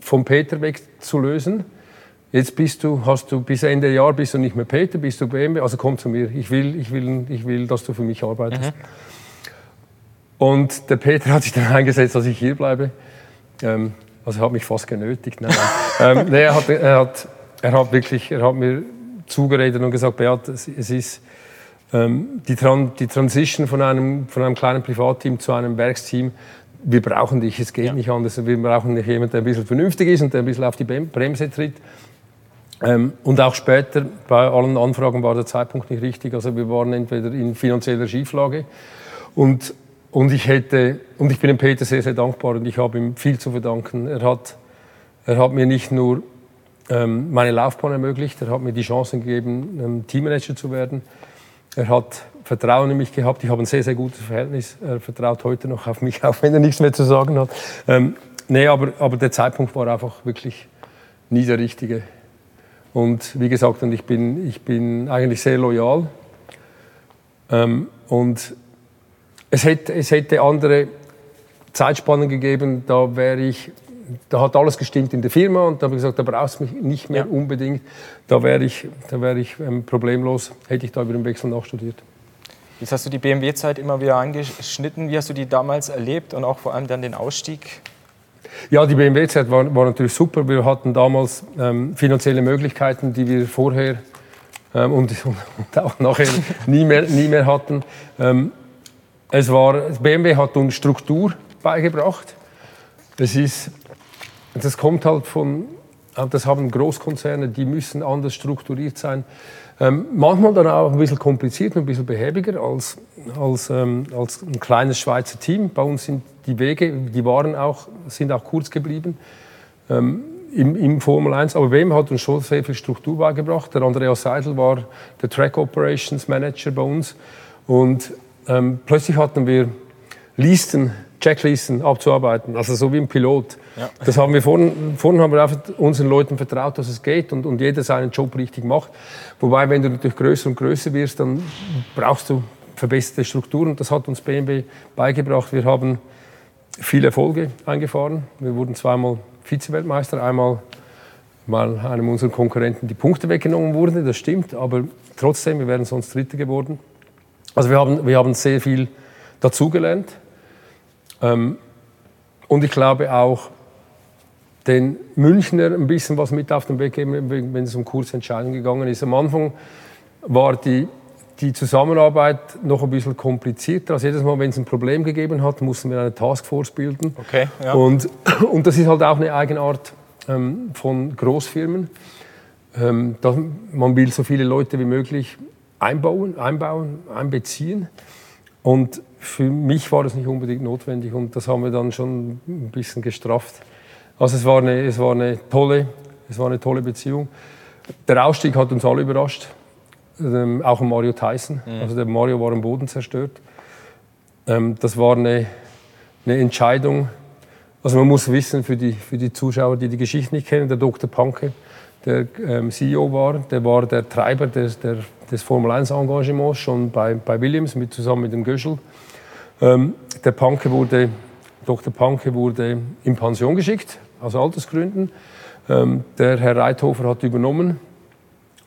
vom Peter wegzulösen. Jetzt bist du, hast du bis Ende Jahr bist du nicht mehr Peter, bist du BMW, also komm zu mir. Ich will, ich will, ich will, dass du für mich arbeitest. Mhm. Und der Peter hat sich dann eingesetzt, dass ich hier bleibe. Ähm, also er hat mich fast genötigt. Nein, nein. ähm, nee, er, hat, er, hat, er hat wirklich, er hat mir zugeredet und gesagt, Beat, es, es ist ähm, die, Tran die Transition von einem, von einem kleinen Privatteam zu einem Werksteam, wir brauchen dich, es geht ja. nicht anders. Wir brauchen nicht jemanden, der ein bisschen vernünftig ist und der ein bisschen auf die Bremse tritt. Ähm, und auch später, bei allen Anfragen war der Zeitpunkt nicht richtig. Also wir waren entweder in finanzieller Schieflage und, und, ich, hätte, und ich bin dem Peter sehr, sehr dankbar und ich habe ihm viel zu verdanken. Er hat, er hat mir nicht nur ähm, meine Laufbahn ermöglicht, er hat mir die Chance gegeben, ähm, Teammanager zu werden. Er hat Vertrauen in mich gehabt. Ich habe ein sehr, sehr gutes Verhältnis. Er vertraut heute noch auf mich, auch wenn er nichts mehr zu sagen hat. Ähm, nee, aber, aber der Zeitpunkt war einfach wirklich nie der richtige. Und wie gesagt, und ich, bin, ich bin eigentlich sehr loyal. Ähm, und es hätte, es hätte andere Zeitspannen gegeben, da wäre ich da hat alles gestimmt in der Firma und da habe ich gesagt, da brauchst du mich nicht mehr ja. unbedingt. Da wäre ich, da wär ich ähm, problemlos, hätte ich da über den Wechsel nachstudiert. Jetzt hast du die BMW-Zeit immer wieder angeschnitten. Wie hast du die damals erlebt und auch vor allem dann den Ausstieg? Ja, die BMW-Zeit war, war, natürlich super. Wir hatten damals ähm, finanzielle Möglichkeiten, die wir vorher ähm, und, und, auch nachher nie mehr, nie mehr hatten. Ähm, es war, BMW hat uns Struktur beigebracht. Das ist das kommt halt von, das haben Großkonzerne, die müssen anders strukturiert sein. Ähm, manchmal dann auch ein bisschen komplizierter, ein bisschen behäbiger als, als, ähm, als ein kleines Schweizer Team. Bei uns sind die Wege, die waren auch, sind auch kurz geblieben ähm, im, im, Formel 1. Aber WM hat uns schon sehr viel Struktur beigebracht. Der Andreas Seidel war der Track Operations Manager bei uns. Und ähm, plötzlich hatten wir Listen Checklisten abzuarbeiten, also so wie ein Pilot. Ja. Das haben wir vorhin, vorhin haben wir einfach unseren Leuten vertraut, dass es geht und, und jeder seinen Job richtig macht. Wobei, wenn du natürlich größer und größer wirst, dann brauchst du verbesserte Strukturen. Das hat uns BMW beigebracht. Wir haben viele Erfolge eingefahren. Wir wurden zweimal Vize-Weltmeister, einmal weil einem unserer Konkurrenten die Punkte weggenommen wurden, das stimmt, aber trotzdem, wir wären sonst Dritte geworden. Also wir haben, wir haben sehr viel dazugelernt. Ähm, und ich glaube auch, den Münchner ein bisschen was mit auf den Weg geben, wenn es um Kursentscheidungen gegangen ist. Am Anfang war die, die Zusammenarbeit noch ein bisschen komplizierter. Also jedes Mal, wenn es ein Problem gegeben hat, mussten wir eine Taskforce bilden. Okay, ja. und, und das ist halt auch eine Eigenart ähm, von Großfirmen. Ähm, dass man will so viele Leute wie möglich einbauen, einbauen einbeziehen. Und für mich war das nicht unbedingt notwendig und das haben wir dann schon ein bisschen gestrafft. Also es war eine, es war eine, tolle, es war eine tolle Beziehung. Der Ausstieg hat uns alle überrascht, ähm, auch Mario Tyson. Mhm. Also der Mario war am Boden zerstört. Ähm, das war eine, eine Entscheidung. Also man muss wissen, für die, für die Zuschauer, die die Geschichte nicht kennen, der Dr. Panke, der ähm, CEO war, der war der Treiber des, der, des Formel-1-Engagements schon bei, bei Williams mit, zusammen mit dem Göschel. Ähm, der Panke wurde, Dr. Panke wurde in Pension geschickt, aus Altersgründen. Ähm, der Herr Reithofer hat übernommen.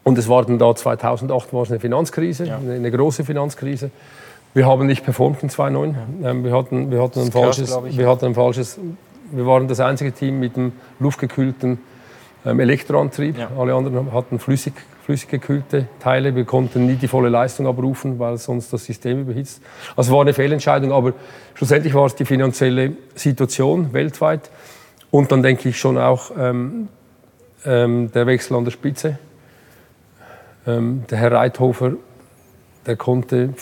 Und es war dann da 2008 war es eine Finanzkrise, ja. eine, eine, große Finanzkrise. Wir haben nicht performt in 2.9. Ähm, wir, hatten, wir, hatten ein falsches, wir hatten ein falsches, wir waren das einzige Team mit einem luftgekühlten ähm, Elektroantrieb. Ja. Alle anderen hatten flüssig, flüssig gekühlte Teile. Wir konnten nie die volle Leistung abrufen, weil sonst das System überhitzt. Also war eine Fehlentscheidung, aber schlussendlich war es die finanzielle Situation weltweit. Und dann denke ich schon auch ähm, ähm, der Wechsel an der Spitze. Ähm, der Herr Reithofer, der konnte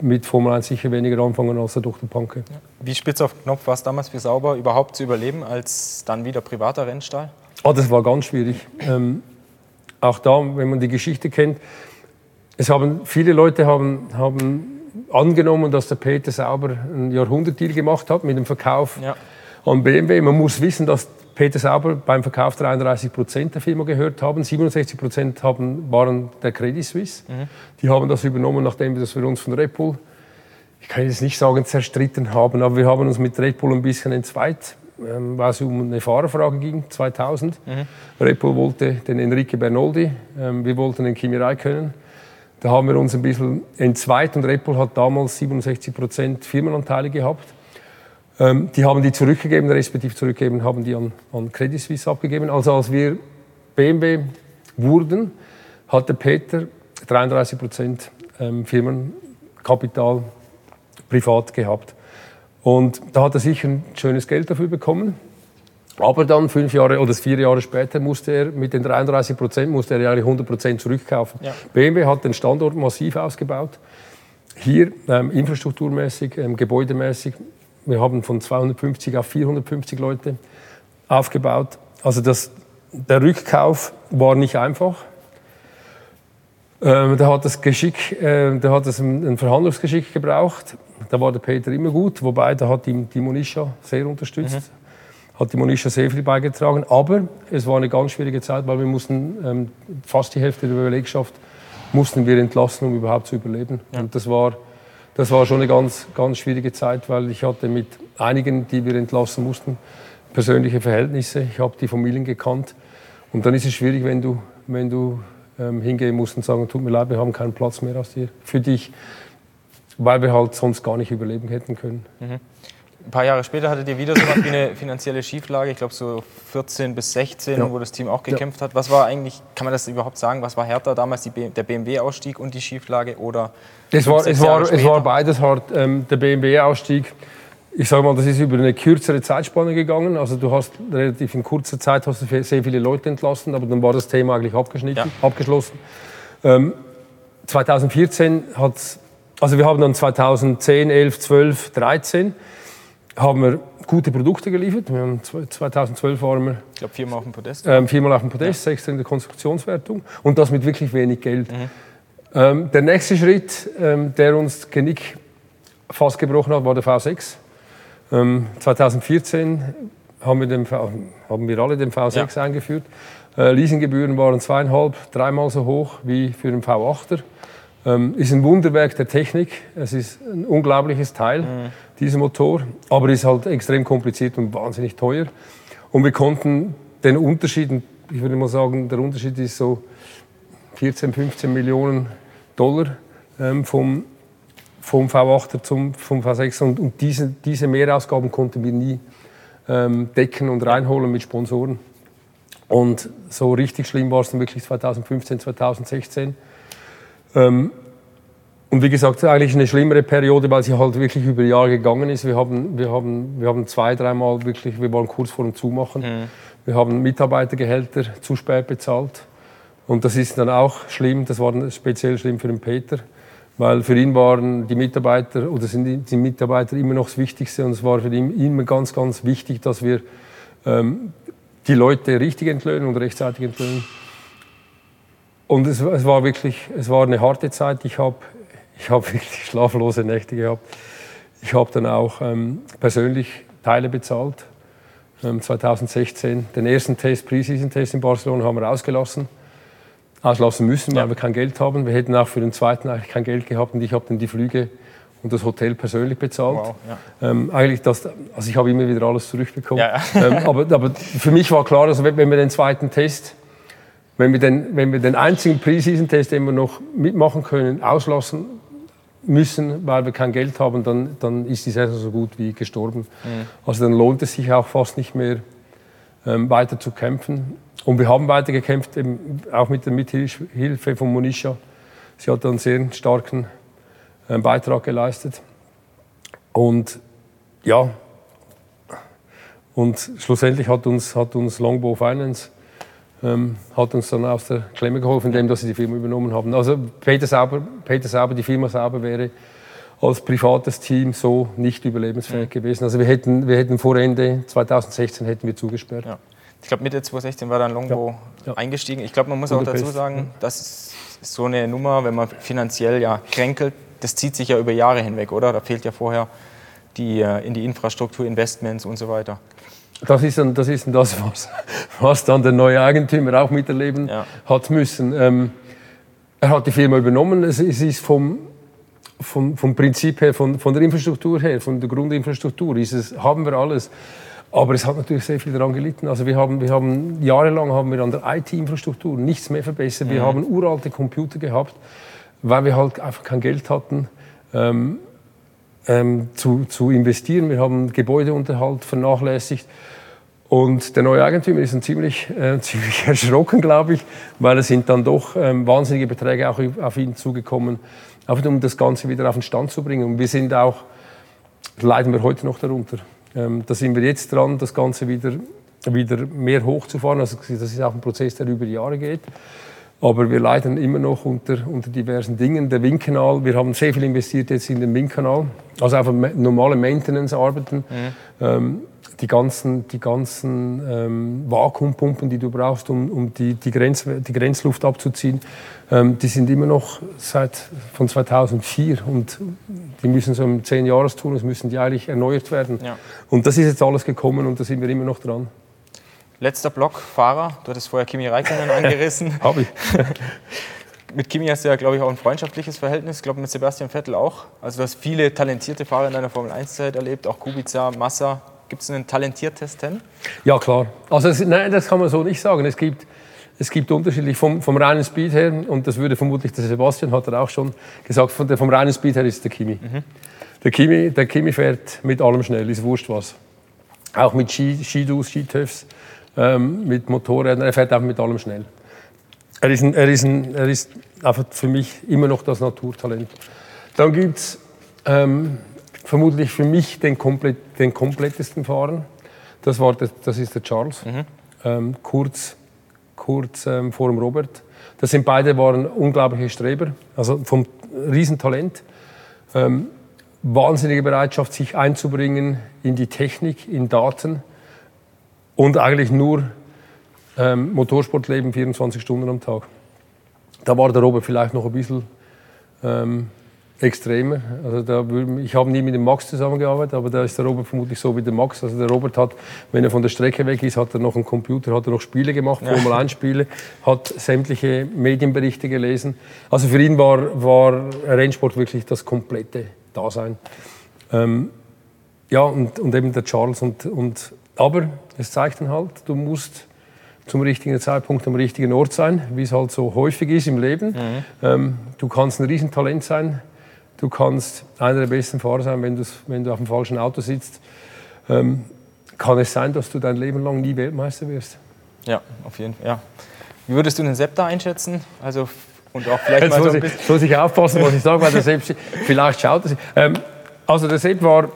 mit Formel 1 sicher weniger anfangen als der Dr. Panke. Wie spitz auf Knopf war es damals für Sauber überhaupt zu überleben als dann wieder privater Rennstall? Oh, das war ganz schwierig. Ähm, auch da, wenn man die Geschichte kennt, es haben, viele Leute haben, haben angenommen, dass der Peter Sauber einen Jahrhundertdeal gemacht hat mit dem Verkauf ja. An BMW. Man muss wissen, dass Peter Sauber beim Verkauf 33 Prozent der Firma gehört haben. 67 Prozent haben, waren der Credit Suisse. Mhm. Die haben das übernommen, nachdem wir das für uns von Red Bull, ich kann jetzt nicht sagen, zerstritten haben, aber wir haben uns mit Red Bull ein bisschen entzweit, ähm, weil es um eine Fahrerfrage ging, 2000. Mhm. Red Bull wollte den Enrique Bernoldi, ähm, wir wollten den Kimi Räikkönen. Da haben wir uns ein bisschen entzweit und Red Bull hat damals 67 Prozent Firmenanteile gehabt. Ähm, die haben die zurückgegeben, respektive zurückgegeben, haben die an, an Credit Suisse abgegeben. Also als wir BMW wurden, hatte Peter 33 Prozent ähm, Firmenkapital privat gehabt. Und da hat er sicher ein schönes Geld dafür bekommen. Aber dann fünf Jahre oder vier Jahre später musste er mit den 33 Prozent musste er 100 Prozent zurückkaufen. Ja. BMW hat den Standort massiv ausgebaut. Hier ähm, infrastrukturmäßig, ähm, gebäudemäßig wir haben von 250 auf 450 Leute aufgebaut. Also das, der Rückkauf war nicht einfach. Ähm, da hat das Geschick, äh, da hat es ein, ein, Verhandlungsgeschick gebraucht. Da war der Peter immer gut, wobei da hat ihm die Monisha sehr unterstützt. Mhm. Hat die Monisha sehr viel beigetragen. Aber es war eine ganz schwierige Zeit, weil wir mussten ähm, fast die Hälfte der Belegschaft mussten wir entlassen, um überhaupt zu überleben. Ja. Und das war das war schon eine ganz, ganz schwierige Zeit, weil ich hatte mit einigen, die wir entlassen mussten, persönliche Verhältnisse. Ich habe die Familien gekannt. Und dann ist es schwierig, wenn du, wenn du ähm, hingehen musst und sagen, tut mir leid, wir haben keinen Platz mehr aus dir, für dich, weil wir halt sonst gar nicht überleben hätten können. Mhm. Ein paar Jahre später hattet ihr wieder so was wie eine finanzielle Schieflage, ich glaube so 14 bis 16, ja. wo das Team auch gekämpft ja. hat. Was war eigentlich, kann man das überhaupt sagen, was war härter damals, die, der BMW-Ausstieg und die Schieflage oder es war, es war, es war beides hart. Ähm, der BMW-Ausstieg, ich sage mal, das ist über eine kürzere Zeitspanne gegangen. Also du hast relativ in kurzer Zeit hast du sehr viele Leute entlassen, aber dann war das Thema eigentlich abgeschnitten, ja. abgeschlossen. Ähm, 2014 hat also wir haben dann 2010, 11, 12, 13 haben wir gute Produkte geliefert. Wir haben 2012 waren wir ich glaube viermal auf dem Podest. Ähm, viermal auf dem Podest, ja. sechster in der Konstruktionswertung und das mit wirklich wenig Geld. Mhm. Ähm, der nächste Schritt, ähm, der uns Genick fast gebrochen hat, war der V6. 2014 ähm, haben wir, den v, haben wir alle den V6 ja. eingeführt. Äh, Leasinggebühren waren zweieinhalb, dreimal so hoch wie für den V8er. Ähm, ist ein Wunderwerk der Technik. Es ist ein unglaubliches Teil, mhm. dieser Motor, aber ist halt extrem kompliziert und wahnsinnig teuer. Und wir konnten den Unterschied, ich würde mal sagen, der Unterschied ist so 14, 15 Millionen Dollar ähm, vom, vom V8 zum vom V6 und, und diese, diese Mehrausgaben konnten wir nie ähm, decken und reinholen mit Sponsoren. Und so richtig schlimm war es dann wirklich 2015, 2016. Ähm, und wie gesagt, eigentlich eine schlimmere Periode, weil sie halt wirklich über Jahre gegangen ist. Wir haben, wir haben, wir haben zwei, dreimal wirklich, wir waren kurz vor dem Zumachen. Mhm. Wir haben Mitarbeitergehälter zu spät bezahlt. Und das ist dann auch schlimm, das war speziell schlimm für den Peter, weil für ihn waren die Mitarbeiter oder sind die Mitarbeiter immer noch das Wichtigste und es war für ihn immer ganz, ganz wichtig, dass wir ähm, die Leute richtig entlöhnen und rechtzeitig entlöhnen. Und es, es, war wirklich, es war eine harte Zeit. Ich habe ich hab wirklich schlaflose Nächte gehabt. Ich habe dann auch ähm, persönlich Teile bezahlt. Ähm, 2016 den ersten Test, Preseason-Test in Barcelona, haben wir ausgelassen auslassen müssen, weil ja. wir kein Geld haben. Wir hätten auch für den zweiten eigentlich kein Geld gehabt und ich habe dann die Flüge und das Hotel persönlich bezahlt. Wow, ja. ähm, eigentlich das, also ich habe immer wieder alles zurückbekommen. Ja, ähm, aber, aber, für mich war klar, also wenn, wir den zweiten Test, wenn wir den, wenn wir den einzigen Preseason-Test, den wir noch mitmachen können, auslassen, müssen, weil wir kein Geld haben, dann, dann ist die Saison so gut wie gestorben. Mhm. Also dann lohnt es sich auch fast nicht mehr ähm, weiter zu kämpfen. Und wir haben weiter gekämpft, eben auch mit der Mithilfe von Monisha. Sie hat einen sehr starken äh, Beitrag geleistet. Und ja, und schlussendlich hat uns, hat uns Longbow Finance ähm, hat uns dann aus der Klemme geholfen, indem dass sie die Firma übernommen haben. Also Peter Sauber, Peter Sauber, die Firma Sauber wäre als privates Team so nicht überlebensfähig mhm. gewesen. Also wir hätten, wir hätten vor Ende 2016 hätten wir zugesperrt. Ja. Ich glaube Mitte 2016 war dann Longbow ja. Ja. eingestiegen. Ich glaube, man muss auch dazu sagen, das ist so eine Nummer, wenn man finanziell ja kränkelt, das zieht sich ja über Jahre hinweg, oder? Da fehlt ja vorher die, äh, in die Infrastruktur, Investments und so weiter. Das ist dann das, ist dann das was, was dann der neue Eigentümer auch miterleben ja. hat müssen. Ähm, er hat die Firma übernommen. Es, es ist vom, vom, vom Prinzip her, von, von der Infrastruktur her, von der Grundinfrastruktur, ist es, haben wir alles. Aber es hat natürlich sehr viel daran gelitten. Also wir haben, wir haben jahrelang haben wir an der IT-Infrastruktur nichts mehr verbessert. Wir mhm. haben uralte Computer gehabt, weil wir halt einfach kein Geld hatten. Ähm, ähm, zu, zu investieren. Wir haben Gebäudeunterhalt vernachlässigt. Und der neue Eigentümer ist ein ziemlich, äh, ziemlich erschrocken, glaube ich, weil es sind dann doch ähm, wahnsinnige Beträge auch auf ihn zugekommen, einfach um das Ganze wieder auf den Stand zu bringen. Und wir sind auch, leiden wir heute noch darunter. Ähm, da sind wir jetzt dran, das Ganze wieder, wieder mehr hochzufahren. Also das ist auch ein Prozess, der über Jahre geht. Aber wir leiden immer noch unter, unter diversen Dingen. Der Windkanal, wir haben sehr viel investiert jetzt in den Windkanal, also einfach normale Maintenance-Arbeiten. Mhm. Ähm, die ganzen, die ganzen ähm, Vakuumpumpen, die du brauchst, um, um die, die, Grenz, die Grenzluft abzuziehen, ähm, die sind immer noch seit von 2004 und die müssen so im 10 Jahresturnus müssen die eigentlich erneuert werden. Ja. Und das ist jetzt alles gekommen und da sind wir immer noch dran. Letzter Block, Fahrer. Du hattest vorher Kimi Räikkönen angerissen. Habe ich. mit Kimi hast du ja, glaube ich, auch ein freundschaftliches Verhältnis. Ich glaube, mit Sebastian Vettel auch. Also du hast viele talentierte Fahrer in deiner Formel-1-Zeit erlebt, auch Kubica, Massa. Gibt es einen talentiertesten? Ja, klar. Also es, nein, das kann man so nicht sagen. Es gibt, es gibt unterschiedlich vom, vom reinen Speed her, und das würde vermutlich der Sebastian, hat er auch schon gesagt, von der, vom reinen Speed her ist der Kimi. Mhm. Der Kimi. Der Kimi fährt mit allem schnell, ist wurscht was. Auch mit Skidus, Skitöfs ähm, mit Motorrädern. Er fährt einfach mit allem schnell. Er ist, ein, er, ist ein, er ist einfach für mich immer noch das Naturtalent. Dann gibt es ähm, vermutlich für mich den, komplett, den komplettesten Fahrer. Das, war der, das ist der Charles, mhm. ähm, kurz, kurz ähm, vor dem Robert. Das sind beide waren unglaubliche Streber, also vom Riesentalent. Ähm, wahnsinnige Bereitschaft, sich einzubringen in die Technik, in Daten und eigentlich nur ähm, Motorsportleben 24 Stunden am Tag. Da war der Robert vielleicht noch ein bisschen ähm, extremer. Also da, ich habe nie mit dem Max zusammengearbeitet, aber da ist der Robert vermutlich so wie der Max. Also der Robert hat, wenn er von der Strecke weg ist, hat er noch einen Computer, hat er noch Spiele gemacht, ja. Formel 1 Spiele, hat sämtliche Medienberichte gelesen. Also für ihn war, war Rennsport wirklich das komplette Dasein. Ähm, ja, und, und eben der Charles und, und aber es zeigt dann halt, du musst zum richtigen Zeitpunkt am richtigen Ort sein, wie es halt so häufig ist im Leben. Mhm. Ähm, du kannst ein Riesentalent sein, du kannst einer der besten Fahrer sein, wenn, wenn du auf dem falschen Auto sitzt. Ähm, kann es sein, dass du dein Leben lang nie Weltmeister wirst. Ja, auf jeden Fall. Ja. Wie würdest du den Sepp da einschätzen? Also, und auch vielleicht mal so ein bisschen... Muss ich aufpassen, was ich sage, weil der Sepp vielleicht schaut. Ähm, also der Sepp war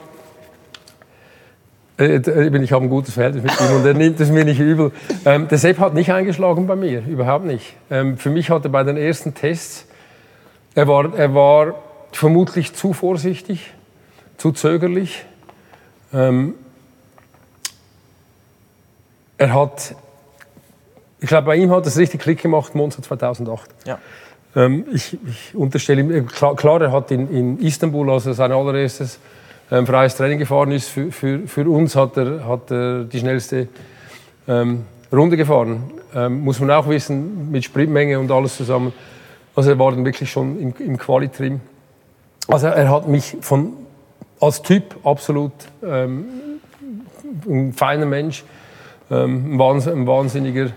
ich habe ein gutes Verhältnis mit ihm und er nimmt es mir nicht übel. Ähm, der Sepp hat nicht eingeschlagen bei mir, überhaupt nicht. Ähm, für mich hat er bei den ersten Tests, er war, er war vermutlich zu vorsichtig, zu zögerlich. Ähm, er hat, ich glaube, bei ihm hat es richtig Klick gemacht, Monster 2008. Ja. Ähm, ich, ich, unterstelle ihm, klar, klar, er hat in, in Istanbul, also sein allererstes ähm, freies Training gefahren ist. Für, für, für uns hat er, hat er die schnellste ähm, Runde gefahren. Ähm, muss man auch wissen, mit Sprintmenge und alles zusammen. Also er war dann wirklich schon im, im Qualitrim. Also er hat mich von, als Typ absolut ähm, ein feiner Mensch, ähm, ein, wahnsinniger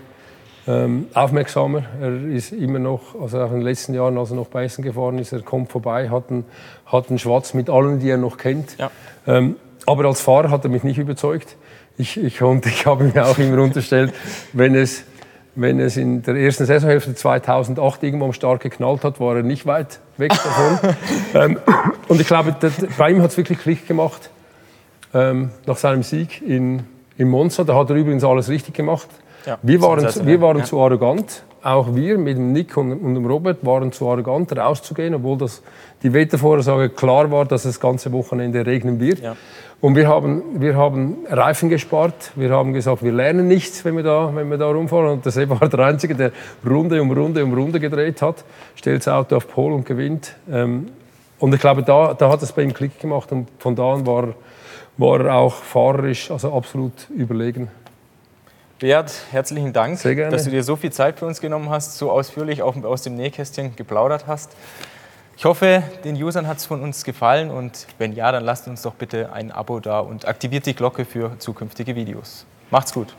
ähm, aufmerksamer. Er ist immer noch, also auch in den letzten Jahren, als er noch bei Essen gefahren ist, er kommt vorbei, hat einen, hat einen Schwatz mit allen, die er noch kennt. Ja. Ähm, aber als Fahrer hat er mich nicht überzeugt. Ich, ich, und ich habe mir auch immer unterstellt, wenn es, wenn es in der ersten Saisonhälfte 2008 irgendwann stark geknallt hat, war er nicht weit weg davon. ähm, und ich glaube, bei ihm hat es wirklich Klick gemacht ähm, nach seinem Sieg in, in Monza. Da hat er übrigens alles richtig gemacht. Ja, wir waren, zu, wir waren ja. zu arrogant, auch wir mit dem Nick und, und dem Robert waren zu arrogant rauszugehen, obwohl das die Wettervorhersage klar war, dass es das ganze Wochenende regnen wird. Ja. Und wir haben, wir haben Reifen gespart, wir haben gesagt, wir lernen nichts, wenn wir da, wenn wir da rumfahren. Und der war der Einzige, der Runde um Runde um Runde gedreht hat, stellt das Auto auf Pol und gewinnt. Ähm, und ich glaube, da, da hat es bei ihm Klick gemacht und von da an war, war er auch fahrerisch also absolut überlegen. Beat, herzlichen Dank, dass du dir so viel Zeit für uns genommen hast, so ausführlich auch aus dem Nähkästchen geplaudert hast. Ich hoffe, den Usern hat es von uns gefallen und wenn ja, dann lasst uns doch bitte ein Abo da und aktiviert die Glocke für zukünftige Videos. Macht's gut.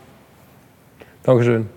Dankeschön.